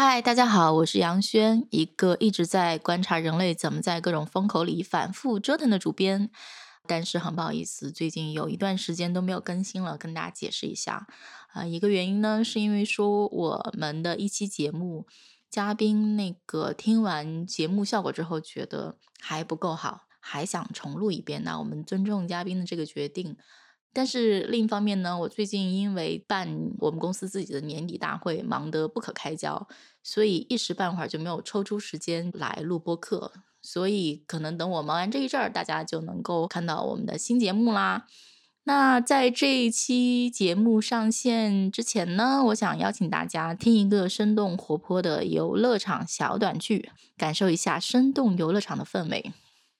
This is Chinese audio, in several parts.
嗨，大家好，我是杨轩，一个一直在观察人类怎么在各种风口里反复折腾的主编。但是很不好意思，最近有一段时间都没有更新了，跟大家解释一下。啊，一个原因呢，是因为说我们的一期节目嘉宾那个听完节目效果之后，觉得还不够好，还想重录一遍。那我们尊重嘉宾的这个决定。但是另一方面呢，我最近因为办我们公司自己的年底大会，忙得不可开交，所以一时半会儿就没有抽出时间来录播课。所以可能等我忙完这一阵儿，大家就能够看到我们的新节目啦。那在这一期节目上线之前呢，我想邀请大家听一个生动活泼的游乐场小短剧，感受一下生动游乐场的氛围。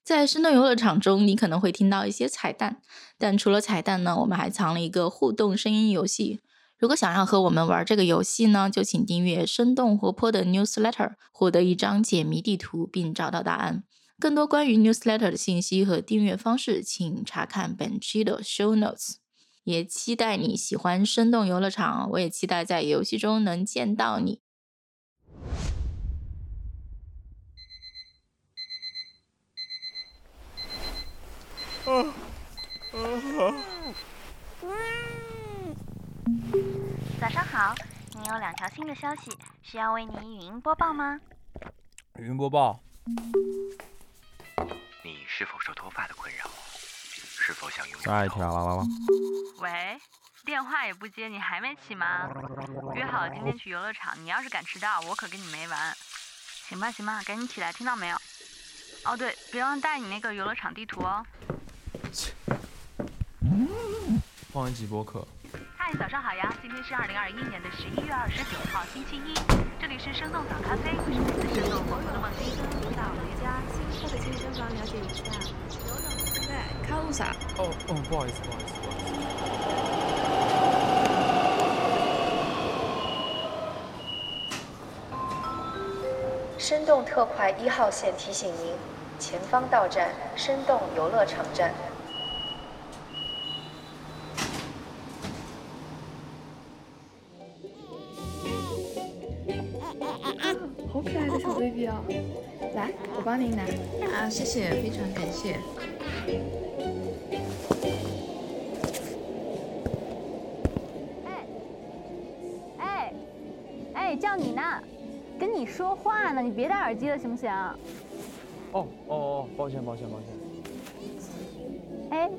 在生动游乐场中，你可能会听到一些彩蛋，但除了彩蛋呢，我们还藏了一个互动声音游戏。如果想要和我们玩这个游戏呢，就请订阅生动活泼的 newsletter，获得一张解谜地图并找到答案。更多关于 newsletter 的信息和订阅方式，请查看本期的 show notes。也期待你喜欢生动游乐场，我也期待在游戏中能见到你。早上好，你有两条新的消息，需要为你语音播报吗？语音播报。你是否受脱发的困扰？是否想拥有？下一条了。喂，电话也不接，你还没起吗？约好了今天去游乐场，你要是敢迟到，我可跟你没完。行吧，行吧，赶紧起来，听到没有？哦对，别忘带你那个游乐场地图哦。放一集播客。嗨，早上好呀！今天是二零二一年的十一月二十九号，星期一。这里是生动早咖啡，我是来自生动活泼的梦欣。到一家新开的健身房了解一下。对，看路啥？哦哦，不好意思，不好意思，不好意思。生动特快一号线提醒您，前方到站生动游乐场站。来，我帮您拿。啊，谢谢，非常感谢。哎，哎，哎，叫你呢，跟你说话呢，你别戴耳机了，行不行？哦哦哦，抱歉抱歉抱歉。哎，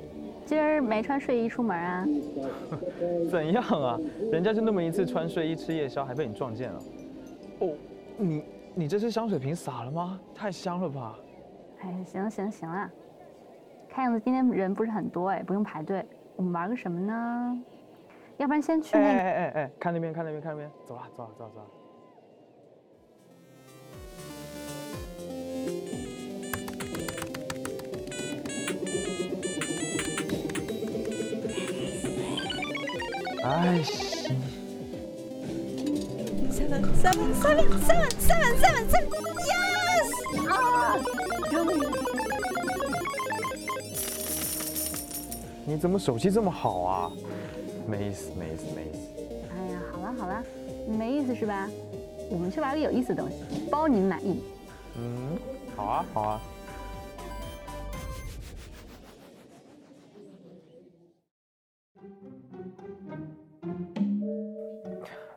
今儿没穿睡衣出门啊？怎样啊？人家就那么一次穿睡衣吃夜宵，还被你撞见了。哦，你。你这是香水瓶洒了吗？太香了吧！哎，行了行了行了，看样子今天人不是很多哎，不用排队。我们玩个什么呢？要不然先去那……哎哎哎哎，看那边看那边看那边，走了走了走了走了。哎。Seven seven seven seven seven seven yes 啊！终于！你怎么手气这么好啊？没意思没意思没意思。哎呀，好了好了，没意思是吧？我们去玩个有意思的东西，包您满意。嗯，好啊好啊。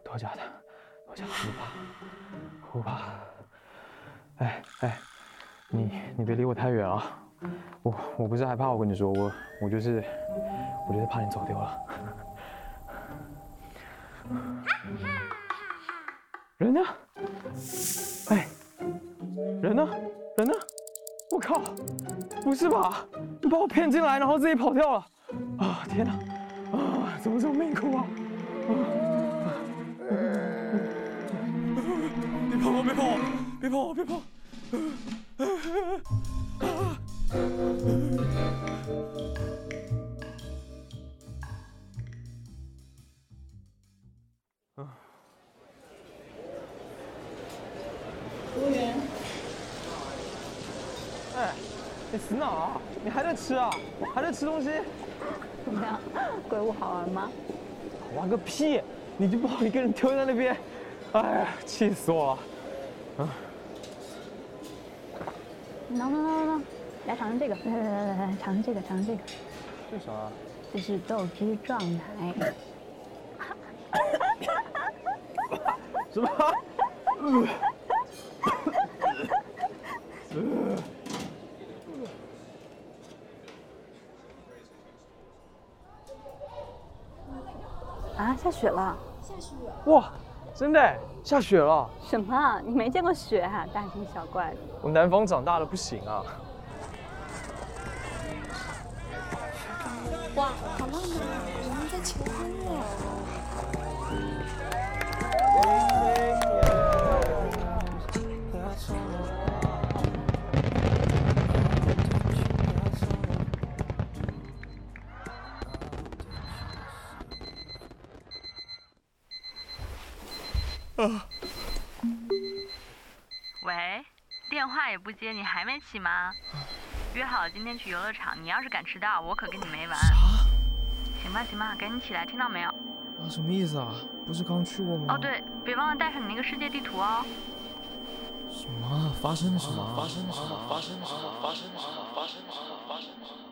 多假的。不怕，哎哎，你你别离我太远啊！我我不是害怕，我跟你说，我我就是我就是怕你走丢了。人呢？哎，人呢？人呢？我靠！不是吧？你把我骗进来，然后自己跑掉了？啊天哪！啊，怎么这么命苦啊？啊跑！别跑！别跑！服务员，哎，你死哪啊？你还在吃啊？还在吃东西？怎么样？鬼屋好玩吗？好玩个屁！你就把我一个人丢在那边。哎呀，气死我了！能能能能能，来尝尝这个，来来来来来，尝尝这个，尝尝这个，这是啥？这是豆汁撞奶。什么？啊，下雪了！下雪哇，真的下雪了！什么？你没见过雪啊？大惊小怪的。我南方长大的，不行啊！哇，好浪漫啊！我们在求婚耶！喂，电话也不接，你还没起吗？约好今天去游乐场，你要是敢迟到，我可跟你没完。行吧行吧，赶紧起来，听到没有？啊，什么意思啊？不是刚去过吗？哦对，别忘了带上你那个世界地图哦。什么？发生了什么？发生了什么？发生了什么？发生了什么？发生了什么？发生了什么？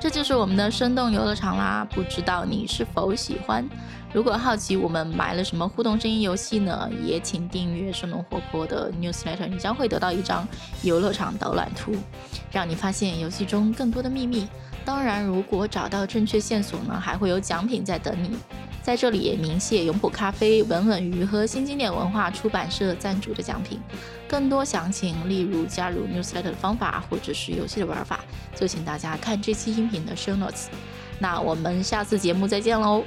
这就是我们的生动游乐场啦，不知道你是否喜欢？如果好奇我们买了什么互动声音游戏呢？也请订阅生动活泼的 newsletter，你将会得到一张游乐场导览图，让你发现游戏中更多的秘密。当然，如果找到正确线索呢，还会有奖品在等你。在这里也鸣谢永璞咖啡、稳稳鱼和新经典文化出版社赞助的奖品。更多详情，例如加入 newsletter 的方法，或者是游戏的玩法，就请大家看这期音频的 show notes。那我们下次节目再见喽！